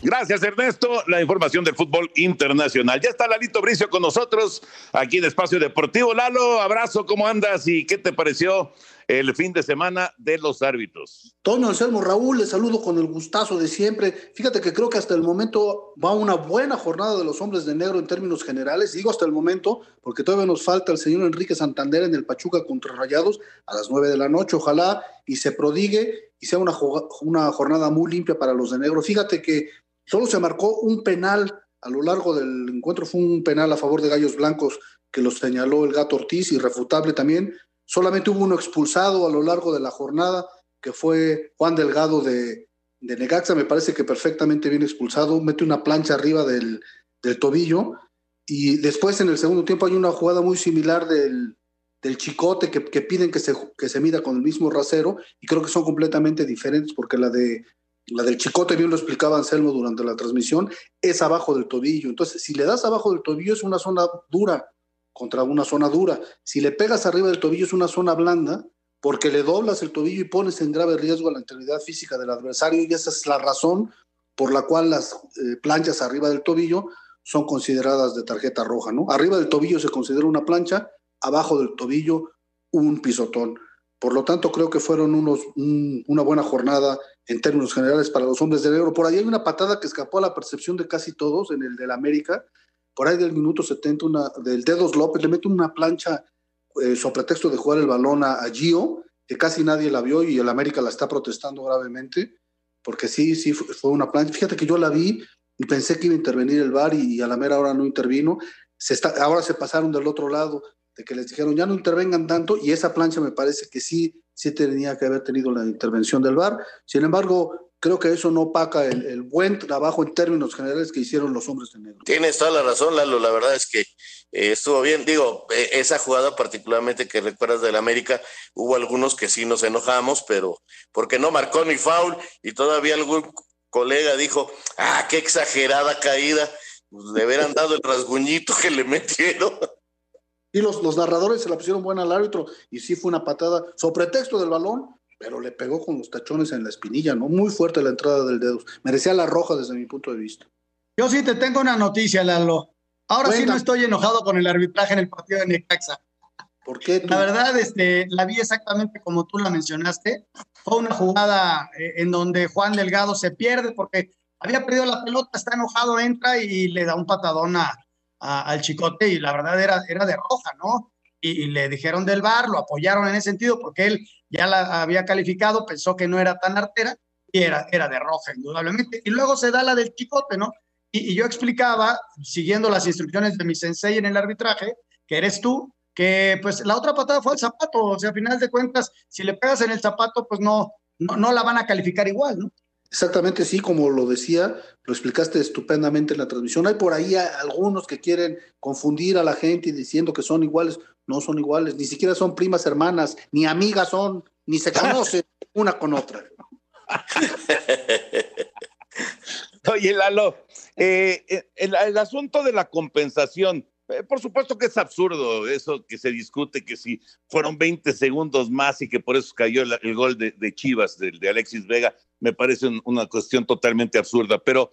Gracias, Ernesto. La información del fútbol internacional. Ya está Lalito Bricio con nosotros aquí en Espacio Deportivo. Lalo, abrazo, ¿cómo andas? ¿Y qué te pareció el fin de semana de los árbitros. Toño Anselmo Raúl, le saludo con el gustazo de siempre. Fíjate que creo que hasta el momento va una buena jornada de los hombres de negro en términos generales. Digo hasta el momento, porque todavía nos falta el señor Enrique Santander en el Pachuca contra Rayados a las nueve de la noche. Ojalá y se prodigue y sea una, una jornada muy limpia para los de negro. Fíjate que solo se marcó un penal a lo largo del encuentro, fue un penal a favor de Gallos Blancos que los señaló el gato Ortiz, irrefutable también, Solamente hubo uno expulsado a lo largo de la jornada, que fue Juan Delgado de, Negaxa, me parece que perfectamente bien expulsado, mete una plancha arriba del, del tobillo. Y después en el segundo tiempo hay una jugada muy similar del, del chicote que, que, piden que se, que se mida con el mismo rasero y creo que son completamente diferentes porque la de la del chicote, bien lo explicaba Anselmo durante la transmisión, es abajo del tobillo. Entonces, si le das abajo del tobillo es una zona dura contra una zona dura. Si le pegas arriba del tobillo es una zona blanda, porque le doblas el tobillo y pones en grave riesgo la integridad física del adversario, y esa es la razón por la cual las eh, planchas arriba del tobillo son consideradas de tarjeta roja, ¿no? Arriba del tobillo se considera una plancha, abajo del tobillo un pisotón. Por lo tanto, creo que fueron unos, una buena jornada en términos generales para los hombres de negro. Por ahí hay una patada que escapó a la percepción de casi todos en el del América, por ahí del minuto 70, una, del Dedos López le mete una plancha eh, sobre pretexto de jugar el balón a, Gio, que casi nadie la vio y el América la está protestando gravemente, porque sí, sí, fue una plancha. Fíjate que yo la vi y pensé que iba a intervenir el VAR y, a la mera hora no intervino. Se está, ahora se pasaron del otro lado, de que les dijeron ya no intervengan tanto y esa plancha me parece que sí, sí tenía que haber tenido la intervención del VAR. Sin embargo, creo que eso no opaca el, buen trabajo en términos generales que hicieron los hombres de negro. Tienes toda la razón, Lalo. La verdad es que eh, estuvo bien. Digo, eh, esa jugada particularmente que recuerdas del América, hubo algunos que sí nos enojamos, pero porque no marcó ni foul y todavía algún colega dijo, ah, qué exagerada caída. Pues, le hubieran dado el rasguñito que le metieron. Y los, los narradores se la pusieron buena al árbitro y sí fue una patada, sobre pretexto del balón, pero le pegó con los tachones en la espinilla, ¿no? Muy fuerte la entrada del dedo. Merecía la roja desde mi punto de vista. Yo sí te tengo una noticia, Lalo. Ahora sí no estoy enojado con el arbitraje en el partido de Necaxa. ¿Por qué? La verdad, este, la vi exactamente como tú la mencionaste. Fue una jugada eh, en donde Juan Delgado se pierde porque había perdido la pelota, está enojado, entra y le da un patadón a, al chicote y la verdad era, era de roja, ¿no? Y, le dijeron del bar, lo apoyaron en ese sentido porque él ya la había calificado, pensó que no era tan artera y era, era de roja, indudablemente. Y luego se da la del chicote, ¿no? Y, yo explicaba, siguiendo las instrucciones de mi sensei en el arbitraje, que eres tú, que pues la otra patada fue el zapato, o sea, a final de cuentas, si le pegas en el zapato, pues no, no, no la van a calificar igual, ¿no? Exactamente, sí, como lo decía, lo explicaste estupendamente en la transmisión. Hay por ahí algunos que quieren confundir a la gente diciendo que son iguales. No son iguales, ni siquiera son primas hermanas, ni amigas son, ni se conocen una con otra. Oye, Lalo, eh, eh, el, asunto de la compensación, eh, por supuesto que es absurdo eso que se discute, que si fueron 20 segundos más y que por eso cayó el, gol de, Chivas, de, de, Alexis Vega, me parece una cuestión totalmente absurda. Pero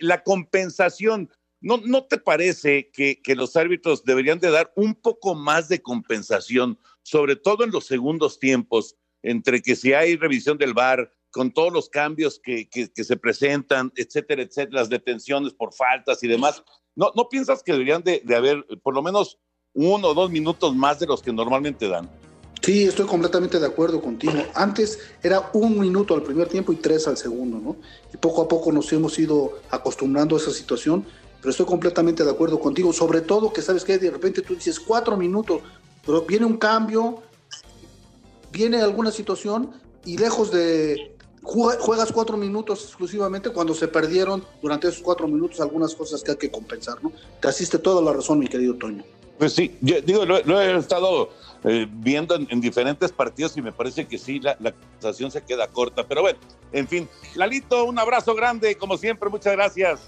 la compensación, ¿no, ¿no te parece que, que los árbitros deberían de dar un poco más de compensación, sobre todo en los segundos tiempos, entre que si hay revisión del VAR, con todos los cambios que, se presentan, etcétera, etcétera, las detenciones por faltas y demás, ¿no, no piensas que deberían de, haber por lo menos uno o dos minutos más de los que normalmente dan? Sí, estoy completamente de acuerdo contigo. Antes era un minuto al primer tiempo y tres al segundo, ¿no? Y poco a poco nos hemos ido acostumbrando a esa situación, pero estoy completamente de acuerdo contigo, sobre todo que sabes que de repente tú dices cuatro minutos, pero viene un cambio, viene alguna situación y lejos de, juegas cuatro minutos exclusivamente cuando se perdieron durante esos cuatro minutos algunas cosas que hay que compensar, ¿no? Te asiste toda la razón, mi querido Toño. Pues sí, yo digo, lo, he estado eh, viendo en, diferentes partidos y me parece que sí, la, la se queda corta. Pero bueno, en fin, Lalito, un abrazo grande, como siempre, muchas gracias.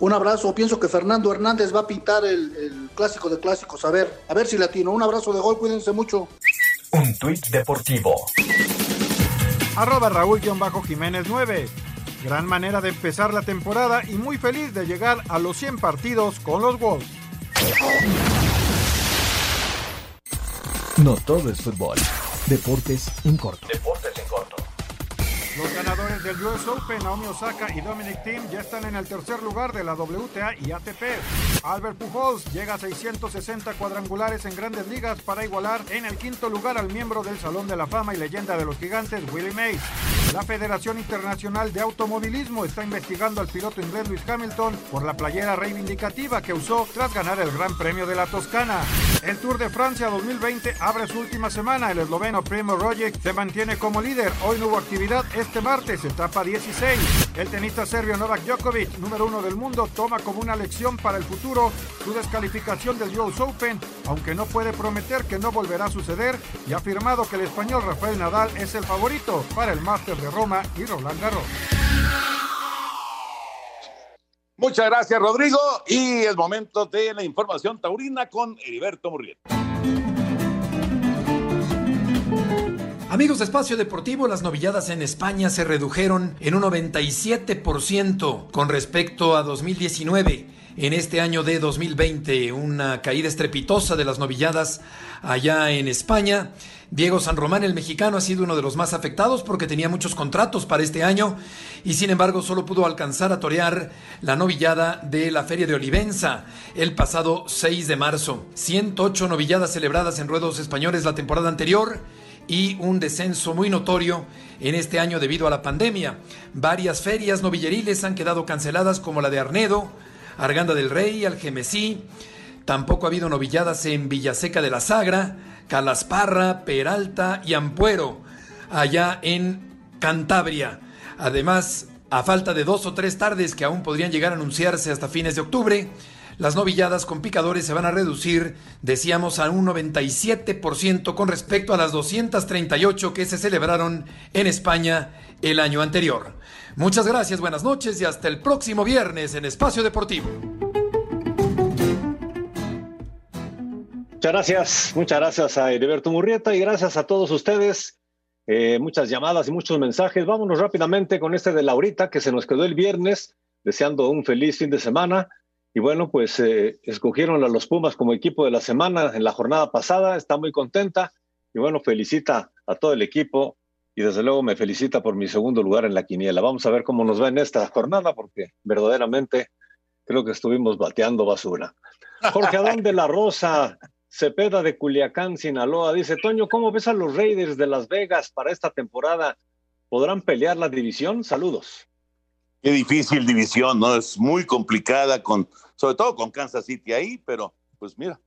Un abrazo, pienso que Fernando Hernández va a pintar el, el clásico de clásicos. A ver, a ver si latino. Un abrazo de gol, cuídense mucho. Un tuit deportivo arroba Raúl-Jiménez 9. Gran manera de empezar la temporada y muy feliz de llegar a los 100 partidos con los Wolves. No todo es fútbol. Deportes en corto. Deportes en corto. Los ganadores del US Open, Naomi Osaka y Dominic Thiem, ya están en el tercer lugar de la WTA y ATP. Albert Pujols llega a 660 cuadrangulares en grandes ligas para igualar en el quinto lugar al miembro del Salón de la Fama y leyenda de los gigantes, Willie Mays. La Federación Internacional de Automovilismo está investigando al piloto inglés Lewis Hamilton por la playera reivindicativa que usó tras ganar el Gran Premio de la Toscana. El Tour de Francia 2020 abre su última semana. El esloveno Primo Roglic se mantiene como líder. Hoy no hubo actividad este martes, etapa 16. El tenista serbio Novak Djokovic, número uno del mundo, toma como una lección para el futuro su descalificación del US Open, aunque no puede prometer que no volverá a suceder y ha afirmado que el español Rafael Nadal es el favorito para el Master de Roma y Roland Garros. Muchas gracias, Rodrigo. Y es momento de la información taurina con Heriberto Murrieta. Amigos de Espacio Deportivo, las novilladas en España se redujeron en un 97% con respecto a 2019. En este año de 2020, una caída estrepitosa de las novilladas allá en España. Diego San Román, el mexicano, ha sido uno de los más afectados porque tenía muchos contratos para este año y sin embargo solo pudo alcanzar a torear la novillada de la Feria de Olivenza el pasado 6 de marzo. 108 novilladas celebradas en ruedos españoles la temporada anterior y un descenso muy notorio en este año debido a la pandemia. Varias ferias novilleriles han quedado canceladas como la de Arnedo, Arganda del Rey, Algemesí. Tampoco ha habido novilladas en Villaseca de la Sagra, Calasparra, Peralta y Ampuero, allá en Cantabria. Además, a falta de dos o tres tardes que aún podrían llegar a anunciarse hasta fines de octubre, las novilladas con picadores se van a reducir, decíamos, a un 97% con respecto a las 238 que se celebraron en España el año anterior. Muchas gracias, buenas noches y hasta el próximo viernes en Espacio Deportivo. Muchas gracias, muchas gracias a Heriberto Murrieta y gracias a todos ustedes. Eh, muchas llamadas y muchos mensajes. Vámonos rápidamente con este de Laurita que se nos quedó el viernes, deseando un feliz fin de semana. Y bueno, pues eh, escogieron a los Pumas como equipo de la semana en la jornada pasada, está muy contenta y bueno, felicita a todo el equipo y desde luego me felicita por mi segundo lugar en la quiniela. Vamos a ver cómo nos va en esta jornada porque verdaderamente creo que estuvimos bateando basura. Jorge Adán de la Rosa, Cepeda de Culiacán, Sinaloa, dice, Toño, ¿cómo ves a los Raiders de Las Vegas para esta temporada? ¿Podrán pelear la división? Saludos. Qué difícil división, ¿no? Es muy complicada, con, sobre todo con Kansas City ahí, pero pues mira,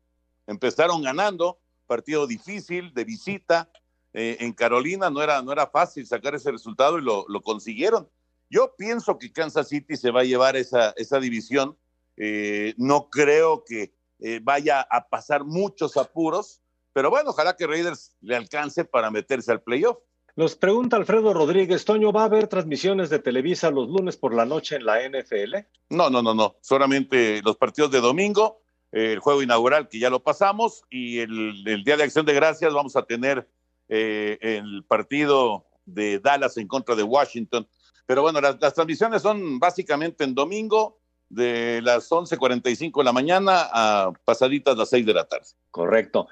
empezaron ganando, partido difícil de visita. Eh, en Carolina no era, no era fácil sacar ese resultado y lo, lo, consiguieron. Yo pienso que Kansas City se va a llevar esa, esa división. Eh, no creo que eh, vaya a pasar muchos apuros, pero bueno, ojalá que Raiders le alcance para meterse al playoff. Nos pregunta Alfredo Rodríguez, Toño, ¿va a haber transmisiones de Televisa los lunes por la noche en la NFL? No, no, no, no, solamente los partidos de domingo, el juego inaugural que ya lo pasamos y el, el Día de Acción de Gracias vamos a tener eh, el partido de Dallas en contra de Washington. Pero bueno, las, las transmisiones son básicamente en domingo de las 11.45 de la mañana a pasaditas las 6 de la tarde. Correcto.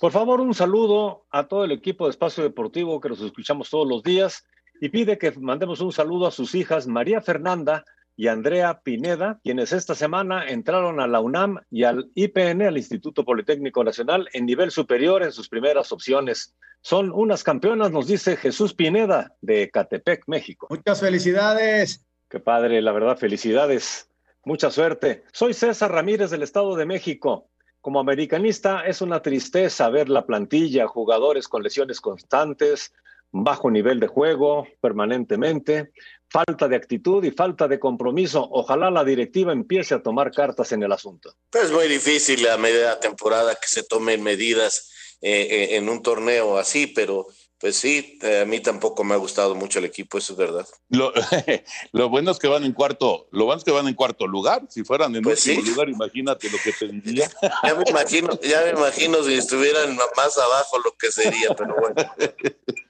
Por favor, un saludo a todo el equipo de Espacio Deportivo que nos escuchamos todos los días y pide que mandemos un saludo a sus hijas María Fernanda y Andrea Pineda, quienes esta semana entraron a la UNAM y al IPN, al Instituto Politécnico Nacional, en nivel superior en sus primeras opciones. Son unas campeonas, nos dice Jesús Pineda de Catepec, México. Muchas felicidades. Qué padre, la verdad, felicidades. Mucha suerte. Soy César Ramírez del Estado de México. Como americanista es una tristeza ver la plantilla, jugadores con lesiones constantes, bajo nivel de juego permanentemente, falta de actitud y falta de compromiso. Ojalá la directiva empiece a tomar cartas en el asunto. Es muy difícil a media temporada que se tomen medidas eh, en un torneo así, pero pues sí, eh, a mí tampoco me ha gustado mucho el equipo, eso es verdad. Lo, lo, bueno es que van en cuarto, lo bueno es que van en cuarto lugar. Si fueran en pues último sí. lugar, imagínate lo que tendría. Ya me imagino, ya me imagino si estuvieran más abajo lo que sería, pero bueno.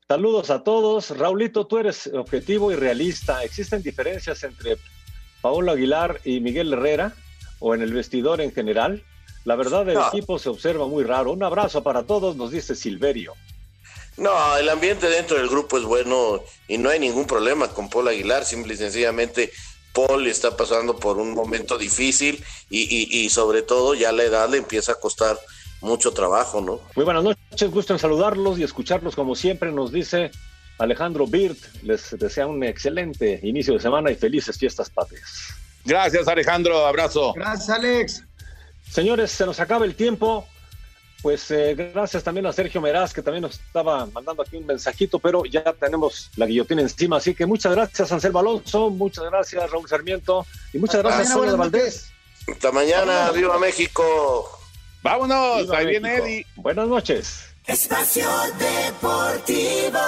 Saludos a todos. Raulito, tú eres objetivo y realista. ¿Existen diferencias entre Paolo Aguilar y Miguel Herrera o en el vestidor en general? La verdad, el no. equipo se observa muy raro. Un abrazo para todos, nos dice Silverio. No, el ambiente dentro del grupo es bueno y no hay ningún problema con Paul Aguilar. Simple y sencillamente, Paul está pasando por un momento difícil y, y, y sobre todo ya la edad le empieza a costar mucho trabajo, ¿no? Muy buenas noches, gusto en saludarlos y escucharlos como siempre, nos dice Alejandro Birt. Les desea un excelente inicio de semana y felices fiestas patrias. Gracias, Alejandro, abrazo. Gracias, Alex. Señores, se nos acaba el tiempo. Pues eh, gracias también a Sergio Meraz, que también nos estaba mandando aquí un mensajito, pero ya tenemos la guillotina encima. Así que muchas gracias, Anselmo Alonso, muchas gracias, Raúl Sarmiento, y muchas Hasta gracias, Sonia Valdés. Hasta mañana, viva México. Vámonos, viva ahí México. viene Eddie. Buenas noches. Espacio Deportivo.